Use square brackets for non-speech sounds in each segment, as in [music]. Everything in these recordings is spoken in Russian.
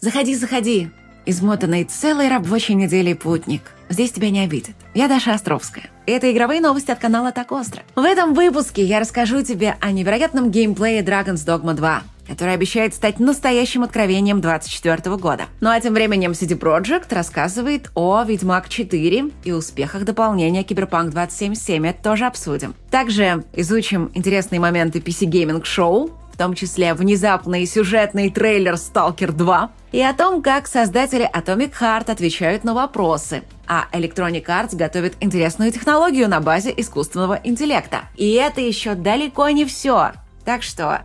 Заходи, заходи. Измотанный целой рабочей неделей путник. Здесь тебя не обидят. Я Даша Островская. Это игровые новости от канала Так Остро. В этом выпуске я расскажу тебе о невероятном геймплее Dragon's Dogma 2, который обещает стать настоящим откровением 2024 года. Ну а тем временем CD Projekt рассказывает о Ведьмак 4 и успехах дополнения Cyberpunk 2077. Это тоже обсудим. Также изучим интересные моменты PC Gaming Show, том числе внезапный сюжетный трейлер Stalker 2, и о том, как создатели Atomic Heart отвечают на вопросы, а Electronic Arts готовит интересную технологию на базе искусственного интеллекта. И это еще далеко не все. Так что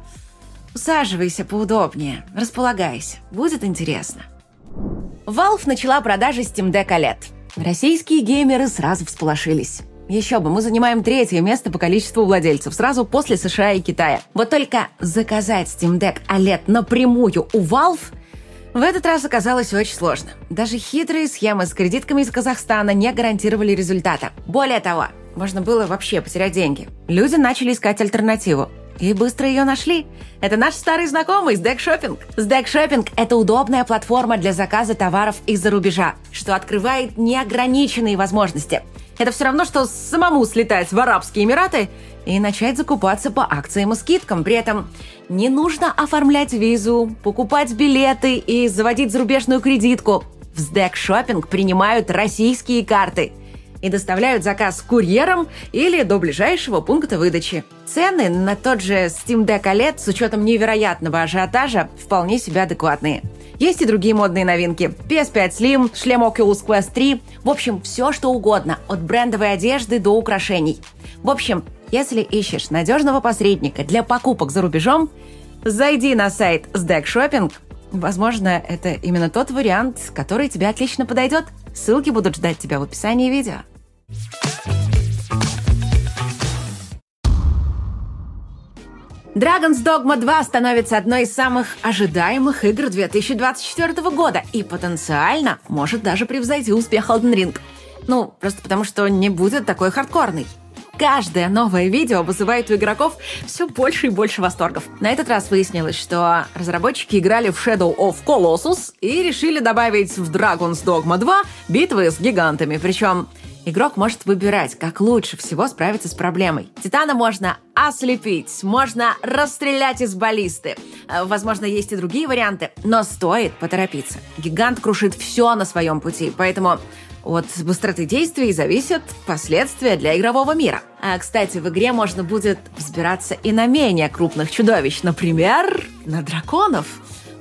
усаживайся поудобнее, располагайся, будет интересно. Valve начала продажи Steam Deck OLED. Российские геймеры сразу всполошились. Еще бы, мы занимаем третье место по количеству владельцев, сразу после США и Китая. Вот только заказать Steam Deck OLED напрямую у Valve – в этот раз оказалось очень сложно. Даже хитрые схемы с кредитками из Казахстана не гарантировали результата. Более того, можно было вообще потерять деньги. Люди начали искать альтернативу. И быстро ее нашли. Это наш старый знакомый Сдэк Shopping. Сдэк Shopping – это удобная платформа для заказа товаров из-за рубежа, что открывает неограниченные возможности. Это все равно, что самому слетать в Арабские Эмираты и начать закупаться по акциям и скидкам. При этом не нужно оформлять визу, покупать билеты и заводить зарубежную кредитку. В Сдэк Шоппинг принимают российские карты и доставляют заказ курьером или до ближайшего пункта выдачи. Цены на тот же Steam Deck OLED с учетом невероятного ажиотажа вполне себе адекватные. Есть и другие модные новинки. PS5 Slim, шлем Oculus Quest 3. В общем, все что угодно, от брендовой одежды до украшений. В общем, если ищешь надежного посредника для покупок за рубежом, зайди на сайт SDEC Shopping. Возможно, это именно тот вариант, который тебе отлично подойдет. Ссылки будут ждать тебя в описании видео. Dragon's Dogma 2 становится одной из самых ожидаемых игр 2024 года и потенциально может даже превзойти успех Elden Ring. Ну, просто потому что не будет такой хардкорный. Каждое новое видео вызывает у игроков все больше и больше восторгов. На этот раз выяснилось, что разработчики играли в Shadow of Colossus и решили добавить в Dragon's Dogma 2 битвы с гигантами. Причем Игрок может выбирать, как лучше всего справиться с проблемой. Титана можно ослепить, можно расстрелять из баллисты. Э, возможно, есть и другие варианты, но стоит поторопиться. Гигант крушит все на своем пути, поэтому от быстроты действий зависят последствия для игрового мира. А, кстати, в игре можно будет взбираться и на менее крупных чудовищ, например, на драконов.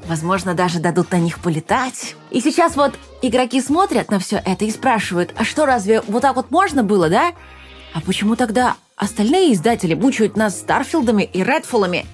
Возможно, даже дадут на них полетать. И сейчас вот игроки смотрят на все это и спрашивают, а что, разве вот так вот можно было, да? А почему тогда остальные издатели мучают нас Старфилдами и Редфулами?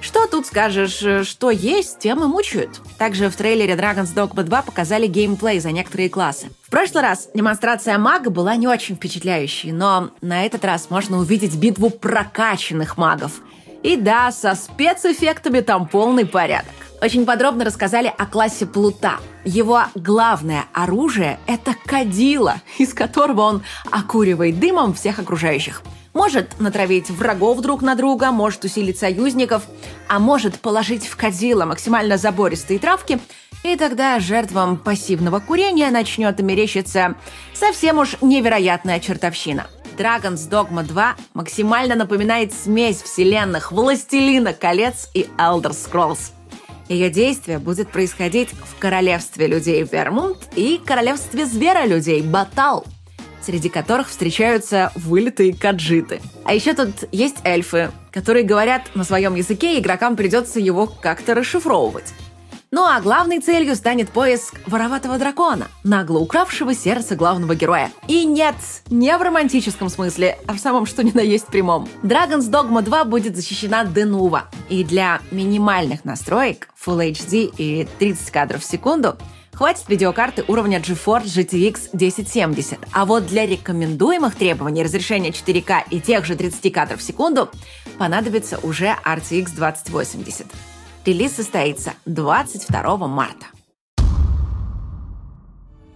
Что тут скажешь, э, что есть, тем и мучают. Также в трейлере Dragon's Dogma 2 показали геймплей за некоторые классы. В прошлый раз демонстрация мага была не очень впечатляющей, но на этот раз можно увидеть битву прокачанных магов. И да, со спецэффектами там полный порядок. Очень подробно рассказали о классе Плута. Его главное оружие – это кадила, из которого он окуривает дымом всех окружающих – может натравить врагов друг на друга, может усилить союзников, а может положить в кадила максимально забористые травки, и тогда жертвам пассивного курения начнет мерещиться совсем уж невероятная чертовщина. Dragon's Dogma 2 максимально напоминает смесь вселенных Властелина колец и Elder Scrolls. Ее действие будет происходить в королевстве людей Вермунд и королевстве зверолюдей Батал – среди которых встречаются вылитые каджиты. А еще тут есть эльфы, которые говорят на своем языке, и игрокам придется его как-то расшифровывать. Ну а главной целью станет поиск вороватого дракона, нагло укравшего сердце главного героя. И нет, не в романтическом смысле, а в самом что ни на есть прямом. Dragon's Dogma 2 будет защищена Денува. И для минимальных настроек Full HD и 30 кадров в секунду хватит видеокарты уровня GeForce GTX 1070. А вот для рекомендуемых требований разрешения 4К и тех же 30 кадров в секунду понадобится уже RTX 2080. Релиз состоится 22 марта.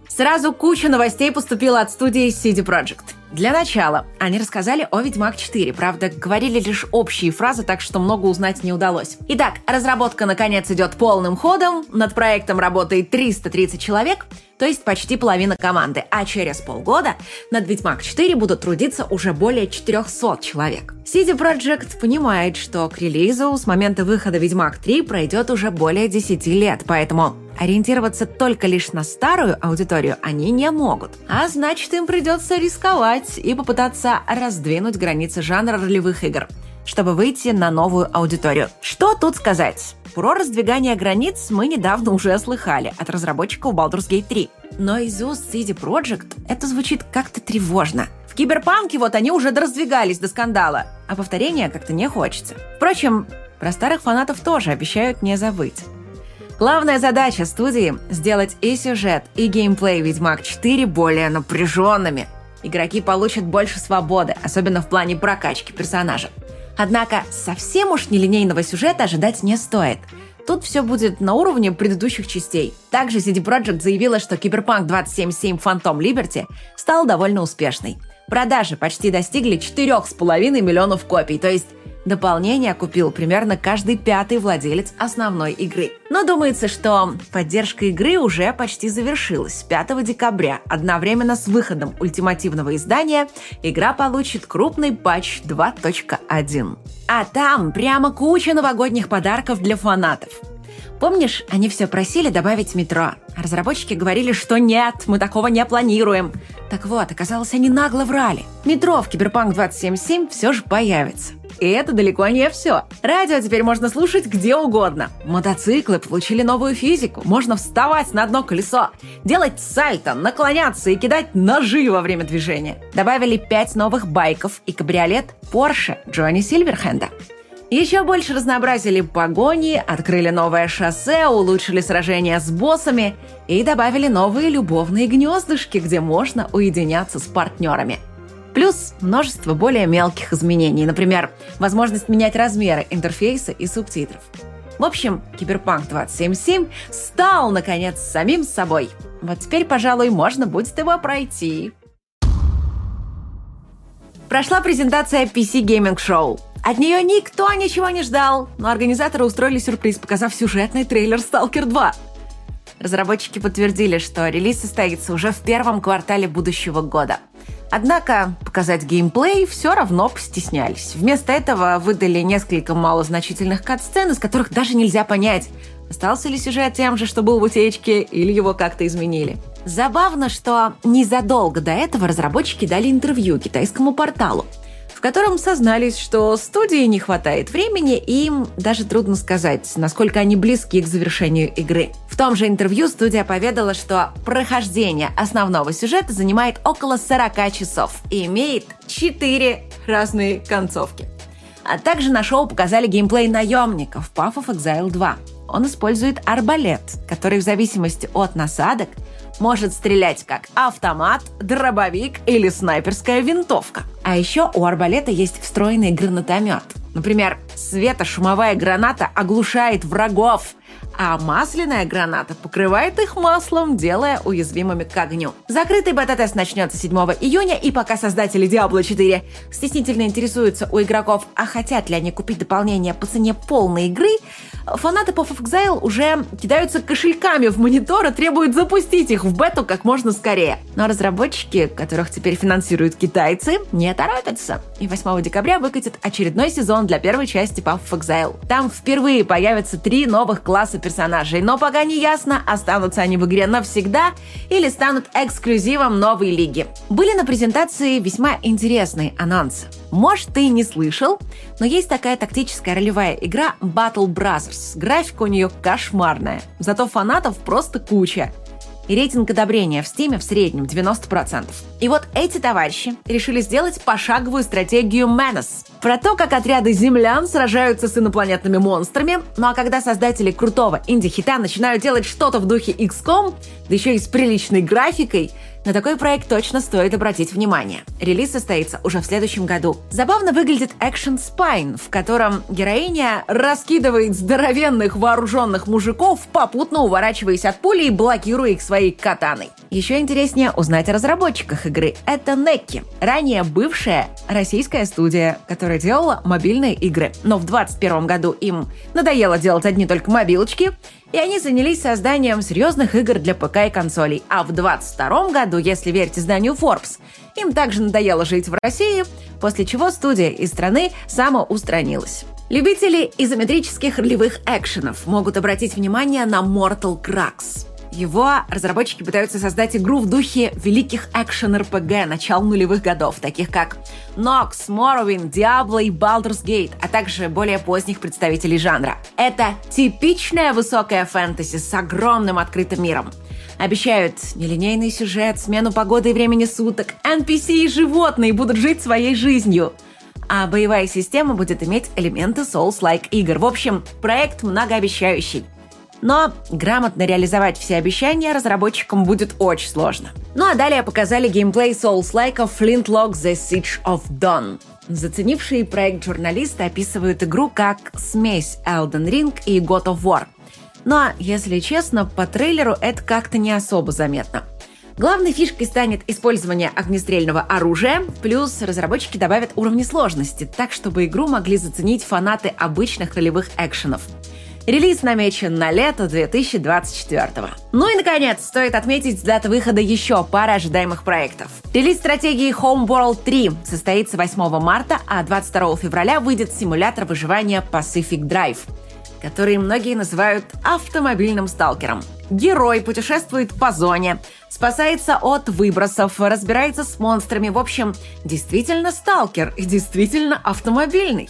Сразу куча новостей поступила от студии CD Projekt. Для начала, они рассказали о «Ведьмак 4», правда, говорили лишь общие фразы, так что много узнать не удалось. Итак, разработка наконец идет полным ходом, над проектом работает 330 человек, то есть почти половина команды, а через полгода над «Ведьмак 4» будут трудиться уже более 400 человек. CD Projekt понимает, что к релизу с момента выхода «Ведьмак 3» пройдет уже более 10 лет, поэтому ориентироваться только лишь на старую аудиторию они не могут. А значит, им придется рисковать и попытаться раздвинуть границы жанра ролевых игр чтобы выйти на новую аудиторию. Что тут сказать? Про раздвигание границ мы недавно уже слыхали от разработчиков Baldur's Gate 3. Но из уст CD Projekt это звучит как-то тревожно. В Киберпанке вот они уже дораздвигались до скандала, а повторения как-то не хочется. Впрочем, про старых фанатов тоже обещают не забыть. Главная задача студии – сделать и сюжет, и геймплей Ведьмак 4 более напряженными. Игроки получат больше свободы, особенно в плане прокачки персонажа. Однако совсем уж нелинейного сюжета ожидать не стоит. Тут все будет на уровне предыдущих частей. Также CD Projekt заявила, что Cyberpunk 2077 Phantom Liberty стал довольно успешной. Продажи почти достигли 4,5 миллионов копий, то есть Дополнение купил примерно каждый пятый владелец основной игры. Но думается, что поддержка игры уже почти завершилась. 5 декабря, одновременно с выходом ультимативного издания, игра получит крупный патч 2.1. А там прямо куча новогодних подарков для фанатов. Помнишь, они все просили добавить метро? Разработчики говорили, что нет, мы такого не планируем. Так вот, оказалось, они нагло врали. Метро в Киберпанк 2077 все же появится. И это далеко не все. Радио теперь можно слушать где угодно. Мотоциклы получили новую физику. Можно вставать на одно колесо, делать сальто, наклоняться и кидать ножи во время движения. Добавили пять новых байков и кабриолет Porsche Джонни Сильверхенда. Еще больше разнообразили погони, открыли новое шоссе, улучшили сражения с боссами и добавили новые любовные гнездышки, где можно уединяться с партнерами – Плюс множество более мелких изменений, например, возможность менять размеры интерфейса и субтитров. В общем, Киберпанк 2077 стал, наконец, самим собой. Вот теперь, пожалуй, можно будет его пройти. Прошла презентация PC Gaming Show. От нее никто ничего не ждал, но организаторы устроили сюрприз, показав сюжетный трейлер Stalker 2. Разработчики подтвердили, что релиз состоится уже в первом квартале будущего года – Однако показать геймплей все равно постеснялись. Вместо этого выдали несколько малозначительных кат-сцен, из которых даже нельзя понять, остался ли сюжет тем же, что был в утечке, или его как-то изменили. Забавно, что незадолго до этого разработчики дали интервью китайскому порталу, в котором сознались, что студии не хватает времени, и им даже трудно сказать, насколько они близки к завершению игры. В том же интервью студия поведала, что прохождение основного сюжета занимает около 40 часов и имеет 4 разные концовки. А также на шоу показали геймплей наемников Path of Exile 2. Он использует арбалет, который в зависимости от насадок может стрелять как автомат, дробовик или снайперская винтовка. А еще у арбалета есть встроенный гранатомет. Например, светошумовая граната оглушает врагов, а масляная граната покрывает их маслом, делая уязвимыми к огню. Закрытый бета-тест начнется 7 июня, и пока создатели Diablo 4 стеснительно интересуются у игроков, а хотят ли они купить дополнение по цене полной игры, фанаты Path of Exile уже кидаются кошельками в монитор и требуют запустить их в бету как можно скорее. Но разработчики, которых теперь финансируют китайцы, не торопятся. И 8 декабря выкатят очередной сезон для первой части Path of Exile. Там впервые появятся три новых класса персонажей, но пока не ясно, останутся они в игре навсегда или станут эксклюзивом новой лиги. Были на презентации весьма интересные анонсы. Может, ты не слышал, но есть такая тактическая ролевая игра Battle Brothers. Графика у нее кошмарная, зато фанатов просто куча и рейтинг одобрения в Steam в среднем 90%. И вот эти товарищи решили сделать пошаговую стратегию Menace. Про то, как отряды землян сражаются с инопланетными монстрами. Ну а когда создатели крутого инди-хита начинают делать что-то в духе XCOM, да еще и с приличной графикой, На такой проект точно стоит обратить внимание. Релиз состоится уже в следующем году. Забавно выглядит экшен Spine, в котором героиня раскидывает здоровенных вооруженных мужиков, попутно уворачиваясь от пули и блокируя их своей катаной. Еще интереснее узнать о разработчиках игры. Это Некки, ранее бывшая российская студия, которая делала мобильные игры. Но в 2021 году им надоело делать одни только мобилочки, и они занялись созданием серьезных игр для ПК и консолей. А в 2022 году, если верить изданию Forbes, им также надоело жить в России, после чего студия из страны самоустранилась. Любители изометрических ролевых экшенов могут обратить внимание на Mortal Crux. Его разработчики пытаются создать игру в духе великих экшен-РПГ начала нулевых годов, таких как Nox, Morrowind, Diablo и Baldur's Gate, а также более поздних представителей жанра. Это типичная высокая фэнтези с огромным открытым миром. Обещают нелинейный сюжет, смену погоды и времени суток, NPC и животные будут жить своей жизнью а боевая система будет иметь элементы Souls-like игр. В общем, проект многообещающий. Но грамотно реализовать все обещания разработчикам будет очень сложно. Ну а далее показали геймплей Souls-like Flintlock The Siege of Dawn. Заценившие проект журналисты описывают игру как смесь Elden Ring и God of War. Но, если честно, по трейлеру это как-то не особо заметно. Главной фишкой станет использование огнестрельного оружия, плюс разработчики добавят уровни сложности, так чтобы игру могли заценить фанаты обычных ролевых экшенов. Релиз намечен на лето 2024 Ну и, наконец, стоит отметить дату выхода еще пары ожидаемых проектов. Релиз стратегии Homeworld 3 состоится 8 марта, а 22 февраля выйдет симулятор выживания Pacific Drive который многие называют автомобильным сталкером. Герой путешествует по зоне, спасается от выбросов, разбирается с монстрами. В общем, действительно сталкер и действительно автомобильный.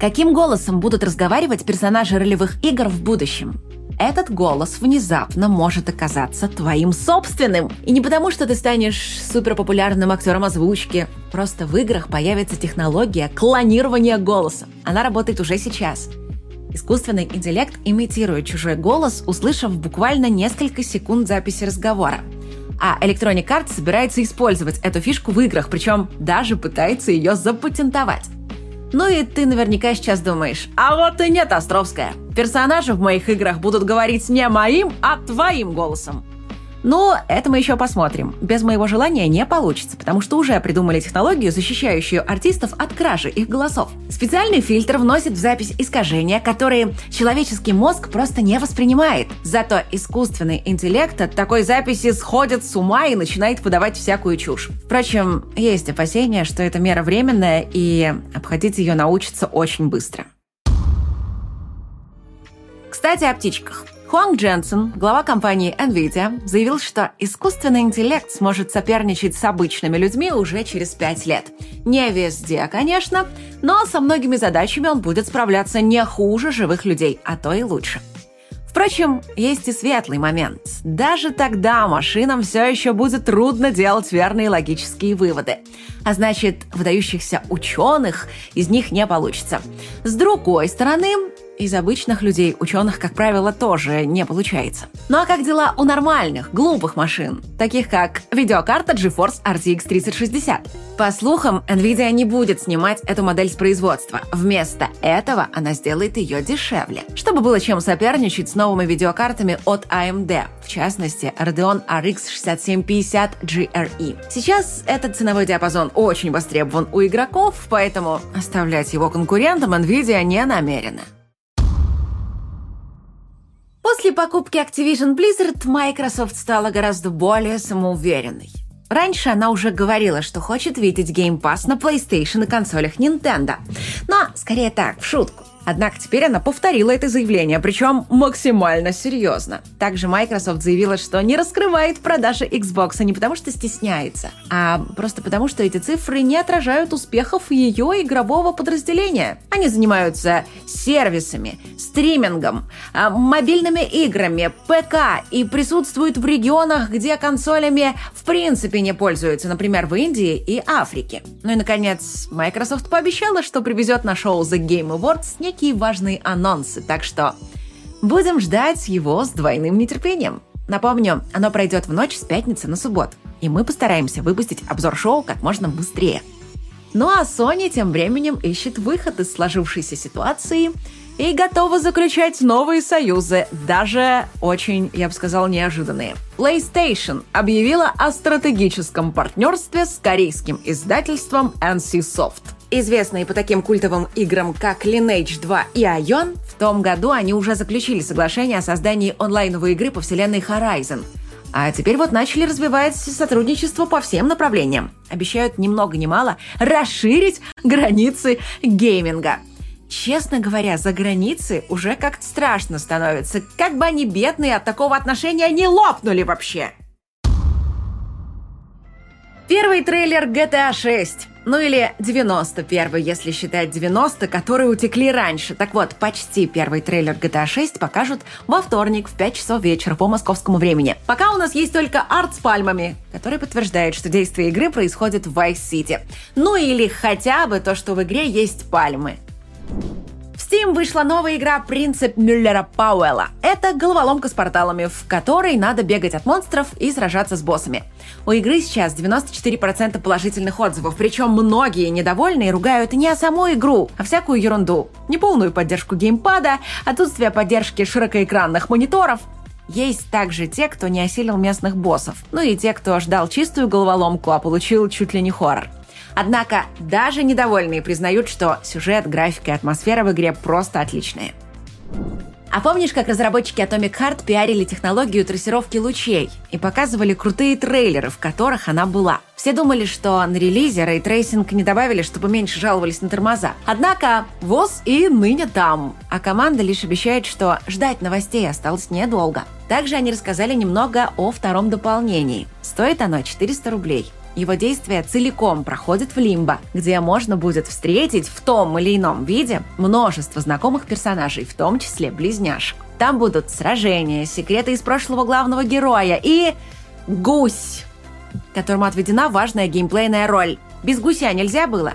Каким голосом будут разговаривать персонажи ролевых игр в будущем? Этот голос внезапно может оказаться твоим собственным. И не потому, что ты станешь суперпопулярным актером озвучки. Просто в играх появится технология клонирования голоса. Она работает уже сейчас. Искусственный интеллект имитирует чужой голос, услышав буквально несколько секунд записи разговора. А Electronic Arts собирается использовать эту фишку в играх, причем даже пытается ее запатентовать. Ну и ты наверняка сейчас думаешь, а вот и нет, Островская. Персонажи в моих играх будут говорить не моим, а твоим голосом. Но это мы еще посмотрим. Без моего желания не получится, потому что уже придумали технологию, защищающую артистов от кражи их голосов. Специальный фильтр вносит в запись искажения, которые человеческий мозг просто не воспринимает. Зато искусственный интеллект от такой записи сходит с ума и начинает выдавать всякую чушь. Впрочем, есть опасения, что эта мера временная и обходить ее научится очень быстро. Кстати, о птичках. Хуанг Дженсен, глава компании NVIDIA, заявил, что искусственный интеллект сможет соперничать с обычными людьми уже через пять лет. Не везде, конечно, но со многими задачами он будет справляться не хуже живых людей, а то и лучше. Впрочем, есть и светлый момент. Даже тогда машинам все еще будет трудно делать верные логические выводы. А значит, выдающихся ученых из них не получится. С другой стороны, из обычных людей ученых, как правило, тоже не получается. Ну а как дела у нормальных, глупых машин, таких как видеокарта GeForce RTX 3060? По слухам, Nvidia не будет снимать эту модель с производства. Вместо этого она сделает ее дешевле, чтобы было чем соперничать с новыми видеокартами от AMD, в частности, Radeon RX 6750 GRE. Сейчас этот ценовой диапазон очень востребован у игроков, поэтому оставлять его конкурентам Nvidia не намерена. После покупки Activision Blizzard Microsoft стала гораздо более самоуверенной. Раньше она уже говорила, что хочет видеть Game Pass на PlayStation и консолях Nintendo. Но скорее так, в шутку. Однако теперь она повторила это заявление, причем максимально серьезно. Также Microsoft заявила, что не раскрывает продажи Xbox не потому, что стесняется, а просто потому, что эти цифры не отражают успехов ее игрового подразделения. Они занимаются сервисами, стримингом, а, мобильными играми, ПК и присутствуют в регионах, где консолями в принципе не пользуются, например, в Индии и Африке. Ну и, наконец, Microsoft пообещала, что привезет на шоу The Game Awards некие важные анонсы, так что будем ждать его с двойным нетерпением. Напомню, оно пройдет в ночь с пятницы на субботу, и мы постараемся выпустить обзор шоу как можно быстрее. Ну а Sony тем временем ищет выход из сложившейся ситуации и готова заключать новые союзы, даже очень, я бы сказал, неожиданные. PlayStation объявила о стратегическом партнерстве с корейским издательством NC Soft. Известные по таким культовым играм, как Lineage 2 и Ion, в том году они уже заключили соглашение о создании онлайновой игры по вселенной Horizon – а теперь вот начали развивать сотрудничество по всем направлениям. Обещают ни много ни мало расширить границы гейминга. Честно говоря, за границы уже как-то страшно становится. Как бы они бедные от такого отношения не лопнули вообще. Первый трейлер GTA 6 ну или 91 если считать 90, которые утекли раньше. Так вот, почти первый трейлер GTA 6 покажут во вторник в 5 часов вечера по московскому времени. Пока у нас есть только арт с пальмами, который подтверждает, что действие игры происходит в Vice City. Ну или хотя бы то, что в игре есть пальмы. Steam вышла новая игра «Принцип Мюллера Пауэлла». Это головоломка с порталами, в которой надо бегать от монстров и сражаться с боссами. У игры сейчас 94% положительных отзывов, причем многие недовольные ругают не саму игру, а всякую ерунду. Неполную поддержку геймпада, отсутствие поддержки широкоэкранных мониторов, есть также те, кто не осилил местных боссов, ну и те, кто ждал чистую головоломку, а получил чуть ли не хоррор. Однако даже недовольные признают, что сюжет, графика и атмосфера в игре просто отличные. А помнишь, как разработчики Atomic Heart пиарили технологию трассировки лучей и показывали крутые трейлеры, в которых она была? Все думали, что на релизе ray tracing не добавили, чтобы меньше жаловались на тормоза. Однако воз и ныне там. А команда лишь обещает, что ждать новостей осталось недолго. Также они рассказали немного о втором дополнении. Стоит оно 400 рублей. Его действие целиком проходит в Лимбо, где можно будет встретить в том или ином виде множество знакомых персонажей, в том числе близняшек. Там будут сражения, секреты из прошлого главного героя и... гусь, которому отведена важная геймплейная роль. Без гуся нельзя было.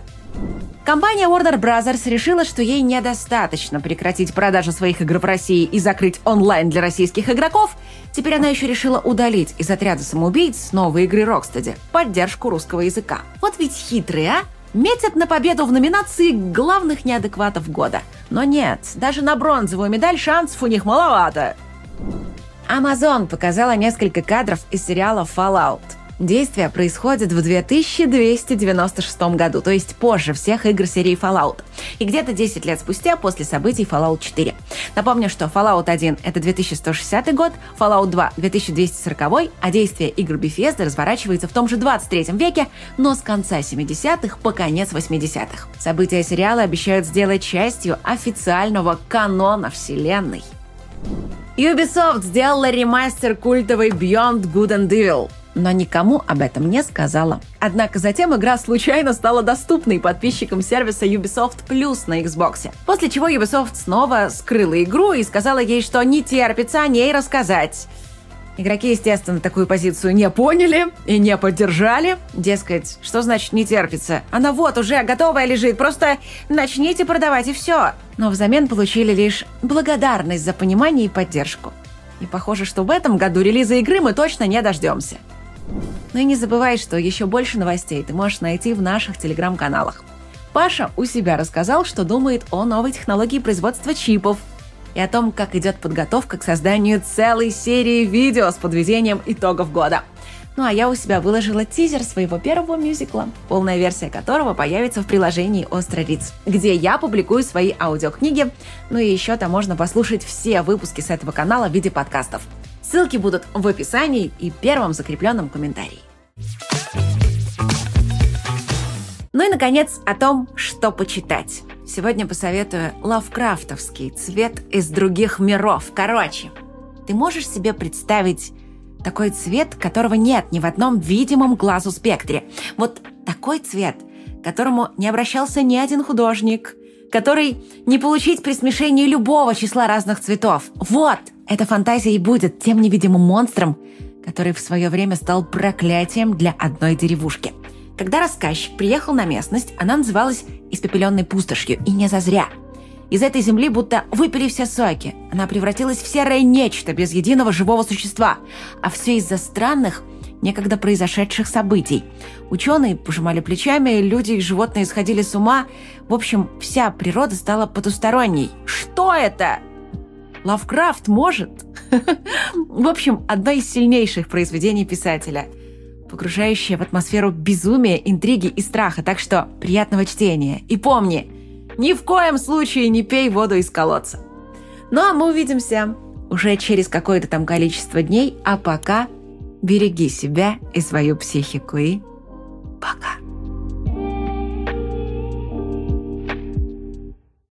Компания Warner Bros. решила, что ей недостаточно прекратить продажу своих игр в России и закрыть онлайн для российских игроков. Теперь она еще решила удалить из отряда самоубийц новой игры Rocksteady поддержку русского языка. Вот ведь хитрые, а? Метят на победу в номинации главных неадекватов года. Но нет, даже на бронзовую медаль шансов у них маловато. Amazon показала несколько кадров из сериала Fallout. Действие происходит в 2296 году, то есть позже всех игр серии Fallout. И где-то 10 лет спустя после событий Fallout 4. Напомню, что Fallout 1 — это 2160 год, Fallout 2 — 2240, а действие игр Bethesda разворачивается в том же 23 веке, но с конца 70-х по конец 80-х. События сериала обещают сделать частью официального канона вселенной. Ubisoft сделала ремастер культовой Beyond Good and Evil но никому об этом не сказала. Однако затем игра случайно стала доступной подписчикам сервиса Ubisoft Plus на Xbox. После чего Ubisoft снова скрыла игру и сказала ей, что не терпится о ней рассказать. Игроки, естественно, такую позицию не поняли и не поддержали. Дескать, что значит не терпится? Она вот уже готовая лежит, просто начните продавать и все. Но взамен получили лишь благодарность за понимание и поддержку. И похоже, что в этом году релиза игры мы точно не дождемся. Ну и не забывай, что еще больше новостей ты можешь найти в наших телеграм-каналах. Паша у себя рассказал, что думает о новой технологии производства чипов и о том, как идет подготовка к созданию целой серии видео с подведением итогов года. Ну а я у себя выложила тизер своего первого мюзикла, полная версия которого появится в приложении «Остро Риц», где я публикую свои аудиокниги, ну и еще там можно послушать все выпуски с этого канала в виде подкастов – Ссылки будут в описании и первом закрепленном комментарии. Ну и, наконец, о том, что почитать. Сегодня посоветую лавкрафтовский цвет из других миров. Короче, ты можешь себе представить такой цвет, которого нет ни в одном видимом глазу спектре. Вот такой цвет, которому не обращался ни один художник, который не получить при смешении любого числа разных цветов. Вот – эта фантазия и будет тем невидимым монстром, который в свое время стал проклятием для одной деревушки. Когда рассказчик приехал на местность, она называлась «Испепеленной пустошью», и не зазря. Из этой земли будто выпили все соки. Она превратилась в серое нечто без единого живого существа. А все из-за странных, некогда произошедших событий. Ученые пожимали плечами, люди и животные сходили с ума. В общем, вся природа стала потусторонней. Что это? Лавкрафт может? [laughs] В общем, одно из сильнейших произведений писателя, погружающее в атмосферу безумия, интриги и страха. Так что приятного чтения. И помни, ни в коем случае не пей воду из колодца. Ну а мы увидимся уже через какое-то там количество дней, а пока береги себя и свою психику и